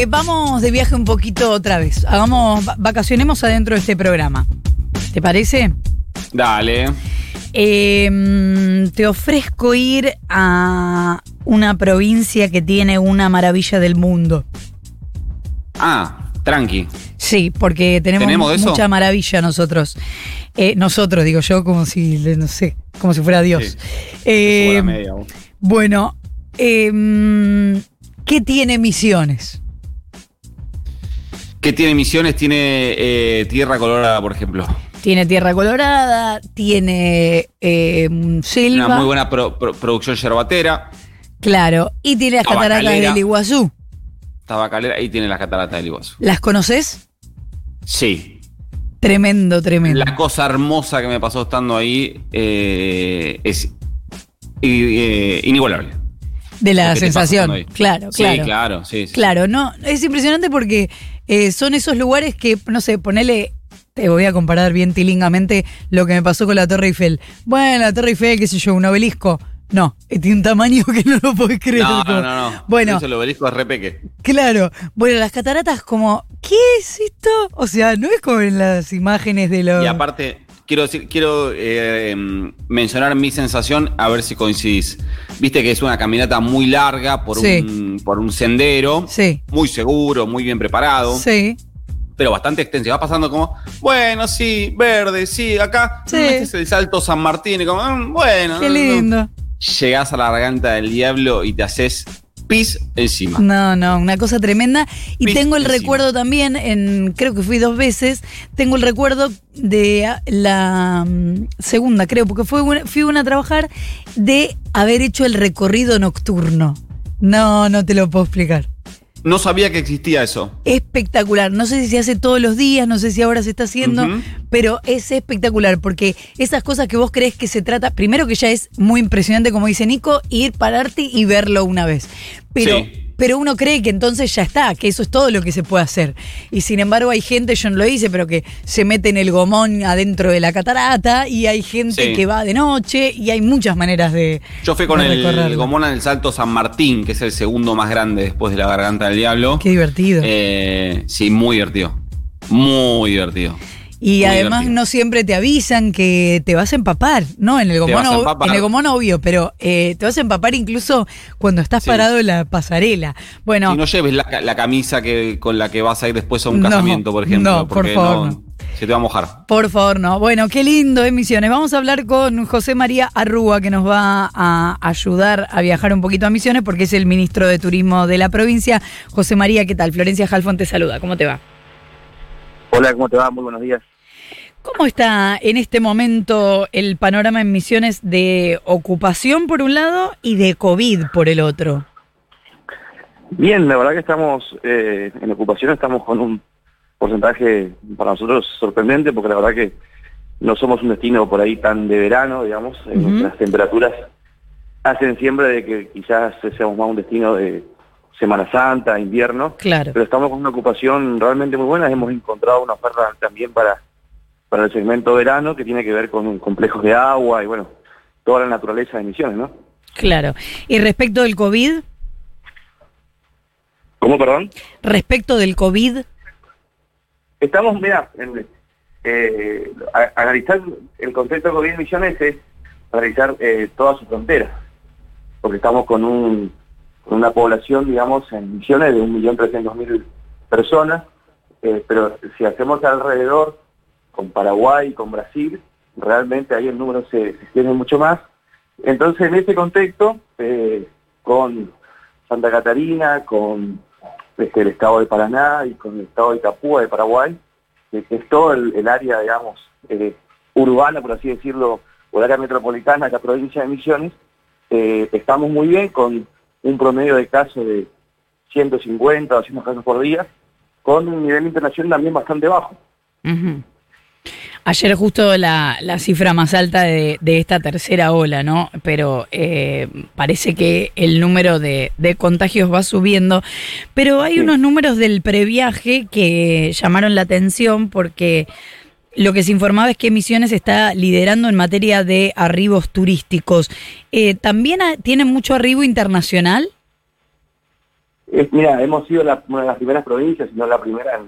Eh, vamos de viaje un poquito otra vez. Hagamos, va- vacacionemos adentro de este programa. ¿Te parece? Dale. Eh, mm, te ofrezco ir a una provincia que tiene una maravilla del mundo. Ah, tranqui. Sí, porque tenemos, ¿Tenemos eso? mucha maravilla nosotros. Eh, nosotros, digo yo, como si, no sé, como si fuera Dios. Sí. Eh, la media, bueno, mm, ¿qué tiene Misiones? ¿Qué tiene misiones? Tiene eh, Tierra Colorada, por ejemplo. Tiene tierra colorada, tiene eh, selva, Una muy buena pro- pro- producción yerbatera. claro, y tiene las cataratas del Iguazú. Tabacalera y tiene las cataratas del Iguazú. ¿Las conoces? Sí. Tremendo, tremendo. La cosa hermosa que me pasó estando ahí eh, es eh, inigualable. de la sensación. ahí. Claro, Sí, claro. claro, sí, sí. Claro, no, es impresionante porque eh, son esos lugares que, no sé, ponele, te voy a comparar bien tilingamente lo que me pasó con la Torre Eiffel. Bueno, la Torre Eiffel, qué sé yo, un obelisco. No, eh, tiene un tamaño que no lo podés creer. No, no, no, no. Bueno, Eso el obelisco es re peque. claro. Bueno, las cataratas como, ¿qué es esto? O sea, no es como en las imágenes de los... Y aparte, quiero decir, quiero eh, mencionar mi sensación, a ver si coincidís. Viste que es una caminata muy larga por, Sí. un, por un sendero. Sí, Muy seguro, muy bien preparado. sí. Pero bastante extenso. Y Va pasando como, bueno, sí, verde, sí, acá. Sí. Este es el salto San Martín. Y como, mm, bueno. Qué no, no. lindo. Llegás a la garganta del diablo y te haces pis encima. No, no, una cosa tremenda. Y Pis tengo el encima. recuerdo también, en creo que fui dos veces, tengo el recuerdo de ah, la mm, segunda, creo, porque fue una- fui una a trabajar, de haber hecho el recorrido nocturno. No, no te lo puedo explicar. No sabía que existía eso. Espectacular. No sé si se hace todos los días, no sé si ahora se está haciendo, pero es espectacular porque esas cosas que vos crees que se trata, primero que ya es muy impresionante, como dice Nico, ir, pararte y verlo una vez. Pero, Sí. Pero uno cree que entonces ya está, que eso es todo lo que se puede hacer. Y sin embargo hay gente, yo no lo hice, pero que se mete en el gomón adentro de la catarata y hay gente Sí. que va de noche y hay muchas maneras de... Yo fui con el recorrerlo. Gomona del Salto San Martín, que es el segundo más grande después de la Garganta del Diablo. Qué divertido. Eh, sí, muy divertido. Muy divertido. Y Muy además divertido. no siempre te avisan que te vas a empapar, ¿no? En el gomón, en el gomón obvio, pero eh, te vas a empapar incluso cuando estás Sí. parado en la pasarela. Bueno, Y no lleves la, ca- la camisa que, con la que vas a ir después a un No, casamiento, por ejemplo. no, por favor, no. Se te va a mojar. por favor, no. Bueno, qué lindo, emisiones. Vamos a hablar con José María Arrúa, que nos va a ayudar a viajar un poquito a Misiones, porque es el ministro de Turismo de la provincia. José María, ¿qué tal? Florencia Jalfón te saluda. ¿Cómo te va? Hola, ¿cómo te va? Muy buenos días. ¿Cómo está en este momento el panorama en Misiones de ocupación por un lado y de COVID por el otro? Bien, la verdad que estamos eh, en ocupación, estamos con un porcentaje para nosotros sorprendente, porque la verdad que no somos un destino por ahí tan de verano, digamos, eh, nuestras temperaturas hacen siempre de que quizás seamos más un destino de Semana Santa, invierno, Claro. pero estamos con una ocupación realmente muy buena, hemos encontrado una oferta también para, para el segmento verano que tiene que ver con complejos de agua y bueno, toda la naturaleza de Misiones, ¿no? Claro. Y respecto del COVID, ¿Cómo, perdón? respecto del COVID, Estamos, mira, en- eh, analizar el concepto de COVID en Misiones es analizar eh, toda su frontera, porque estamos con, un, con una población, digamos, en Misiones de 1.300.000 personas, eh, pero si hacemos alrededor con Paraguay con Brasil, realmente ahí el número se, extiende mucho más. Entonces, en ese contexto, eh, con Santa Catarina, con este, el estado de Paraná y con el estado de Itapúa de Paraguay, que, es todo el, área, digamos, eh, urbana, por así decirlo, o el área metropolitana de la provincia de Misiones, eh, estamos muy bien con un promedio de casos de 150 o 200 casos por día, con un nivel internacional también bastante bajo. Ujú. Ayer justo la, la cifra más alta de, de esta tercera ola, ¿no? Pero eh, parece que el número de, de contagios va subiendo. Pero hay Sí. unos números del previaje que llamaron la atención porque lo que se informaba es que Misiones está liderando en materia de arribos turísticos. Eh, ¿También tiene mucho arribo internacional? mira, hemos sido una de las primeras provincias, si no la primera,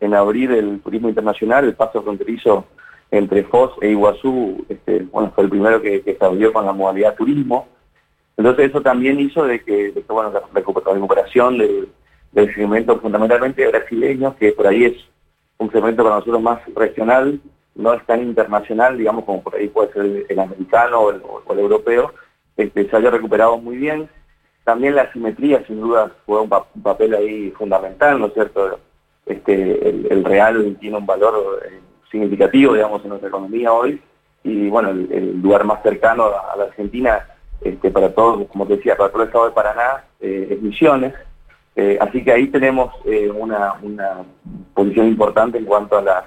en, abrir el turismo internacional, el paso fronterizo entre Foz e Iguazú, este, bueno, fue el primero que, que con la modalidad turismo. Entonces eso también hizo de que, bueno, la, recuperación del, segmento fundamentalmente brasileño, que por ahí es un segmento para nosotros más regional, no es tan internacional, digamos, como por ahí puede ser el, americano o el, europeo, este, se haya recuperado muy bien. También la simetría, sin duda, fue un, papel ahí fundamental, ¿no es cierto? Este, el, real tiene un valor eh, significativo, digamos, en nuestra economía hoy, y bueno, el, lugar más cercano a la Argentina este, para todos, como te decía, para todo el estado de Paraná, eh, es Misiones. Eh, así que ahí tenemos eh, una, posición importante en cuanto a la,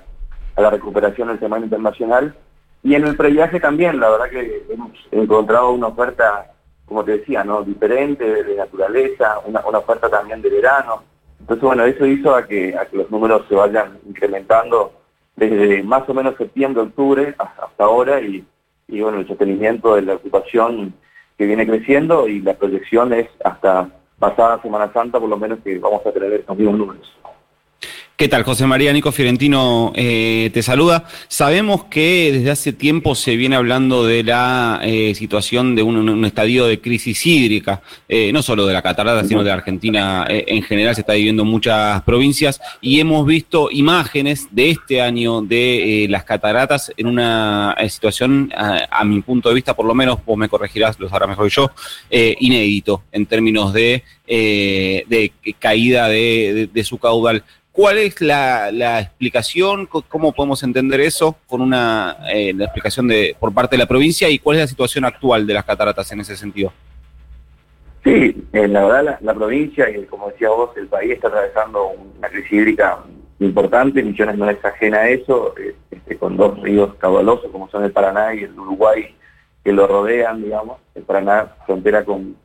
a la recuperación del semana internacional. Y en el previaje también, la verdad que hemos encontrado una oferta, como te decía, no diferente, de, naturaleza, una, oferta también de verano. Entonces, bueno, eso hizo a que, a que los números se vayan incrementando desde más o menos septiembre, octubre hasta, ahora y, bueno, el sostenimiento de la ocupación que viene creciendo y la proyección es hasta pasada Semana Santa por lo menos que vamos a tener estos mismos números. ¿Qué tal? José María Nico Fiorentino eh, te saluda. Sabemos que desde hace tiempo se viene hablando de la eh, situación de un, estadio de crisis hídrica, eh, no solo de la catarata, sino de Argentina en general, se está viviendo en muchas provincias y hemos visto imágenes de este año de las cataratas en una situación, a, mi punto de vista, por lo menos, vos me corregirás, lo sabrá mejor yo, inédito en términos de caída de su caudal. ¿Cuál es la, explicación? ¿Cómo podemos entender eso con una eh, la explicación de por parte de la provincia y cuál es la situación actual de las cataratas en ese sentido? Sí, eh, la verdad la, provincia y como decía vos, el país está atravesando una crisis hídrica importante, Misiones no es ajena a eso, eh, este, con dos ríos caudalosos como son el Paraná y el Uruguay que lo rodean, digamos, el Paraná frontera con,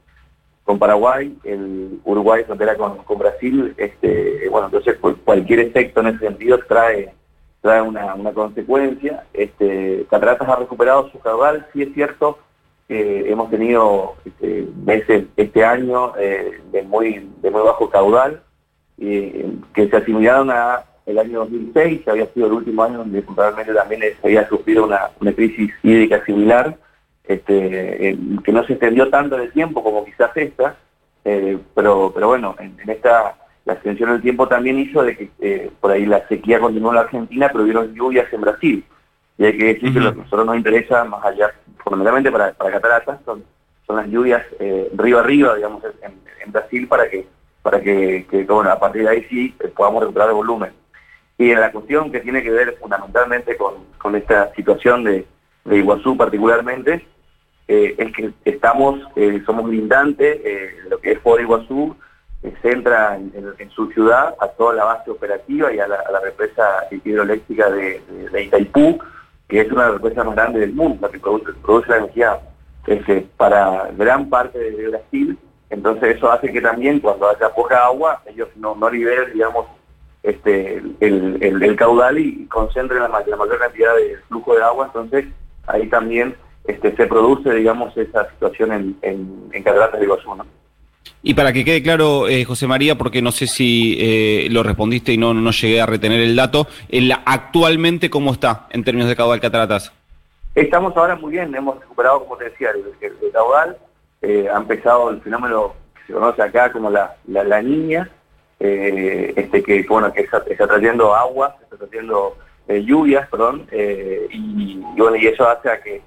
con Paraguay, el Uruguay frontera con, Brasil, este, bueno, entonces cualquier efecto en ese sentido trae trae una, una consecuencia. Este, Cataratas ha recuperado su caudal, sí es cierto que hemos tenido este, meses este año eh, de, muy, de muy bajo caudal, eh, que se asimilaron a el año 2006, que había sido el último año donde probablemente también había sufrido una, una crisis hídrica similar este, que no se extendió tanto en el tiempo como quizás esta, eh, pero, pero bueno, en, esta la extensión del tiempo también hizo de que eh, por ahí la sequía continuó en la Argentina, pero hubieron lluvias en Brasil. Y hay que decir que lo que a nosotros nos interesa, más allá, fundamentalmente para, para cataratas, son, son las lluvias eh, río arriba, digamos, en, Brasil para que para que, bueno, a partir de ahí sí podamos recuperar el volumen. Y en la cuestión que tiene que ver fundamentalmente con, con esta situación de, de Iguazú particularmente, eh, es que estamos, eh, somos lindantes, eh, lo que es por Iguazú, centra en, su ciudad a toda la base operativa y a la, represa hidroeléctrica de, Itaipú, que es una de las represas más grandes del mundo, la que produce, la energía para gran parte de Brasil. Entonces eso hace que también cuando haya poca agua, ellos no, no liberen, digamos, este, el, caudal y concentren la, la mayor cantidad de flujo de agua. Entonces ahí también este, se produce, digamos, esa situación en, en, en Cataratas de Iguazú, Y para que quede claro, eh, José María, porque no sé si eh, lo respondiste y no, no llegué a retener el dato, actualmente cómo está en términos de caudal cataratas? Estamos ahora muy bien, hemos recuperado, como te decía, el, caudal, eh, ha empezado el fenómeno que se conoce acá como la, la, niña, este que bueno que está, está trayendo agua, está trayendo lluvias, perdón, y, bueno, y eso hace a que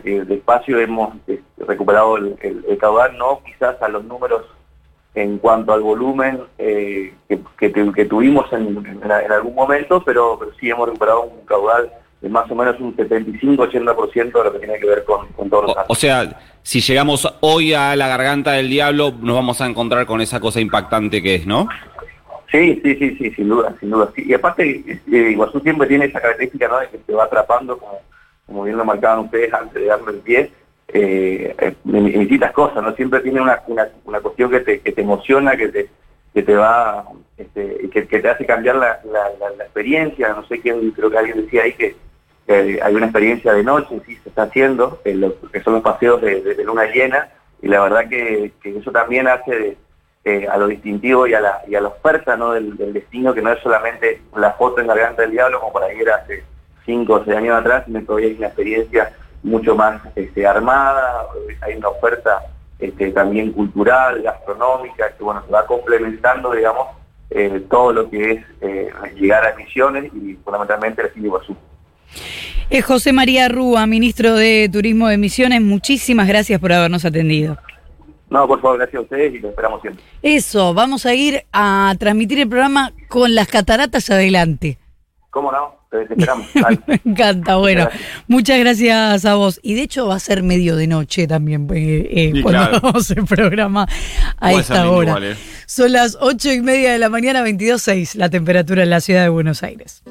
que despacio hemos este, recuperado el, caudal, no quizás a los números en cuanto al volumen eh, que, tuvimos en, algún momento, pero, sí hemos recuperado un caudal de más o menos un 75-80% de lo que tiene que ver con, con todos los o, o sea, si llegamos hoy a la garganta del diablo, nos vamos a encontrar con esa cosa impactante que es, ¿no? Sí, sí, sí, sí, sin duda, sin duda. Y aparte, eh, Iguazú siempre tiene esa característica, ¿no? De que se va atrapando como como bien lo marcaban ustedes antes de darme el pie, eh, eh distintas cosas, ¿no? Siempre tiene una, una, una cuestión que te, que te, emociona, que te, que te va, este, que, te hace cambiar la, la, experiencia, no sé quién, creo que alguien decía ahí que, hay una experiencia de noche, sí, se está haciendo, eh, que son los paseos de, luna llena, y la verdad que, eso también hace eh, a lo distintivo y a la, y a la oferta ¿no? del, destino, que no es solamente la foto en la garganta del diablo, como para ir a... Hacer, 5 o 6 años atrás, me todavía hay una experiencia mucho más este, armada, hay una oferta este, también cultural, gastronómica, que bueno, se va complementando, digamos, eh, todo lo que es eh, llegar a misiones y fundamentalmente el Iguazú. Es José María Rúa, ministro de Turismo de Misiones. Muchísimas gracias por habernos atendido. No, por favor, gracias a ustedes y lo esperamos siempre. Eso, vamos a ir a transmitir el programa con las cataratas adelante. ¿Cómo no? Esperamos. Me encanta, bueno. Muchas gracias a vos. Y de hecho va a ser medio de noche también eh, eh cuando vamos el programa a esta hora. Eh. Son las ocho y media de la mañana, 22.6, la temperatura en la ciudad de Buenos Aires.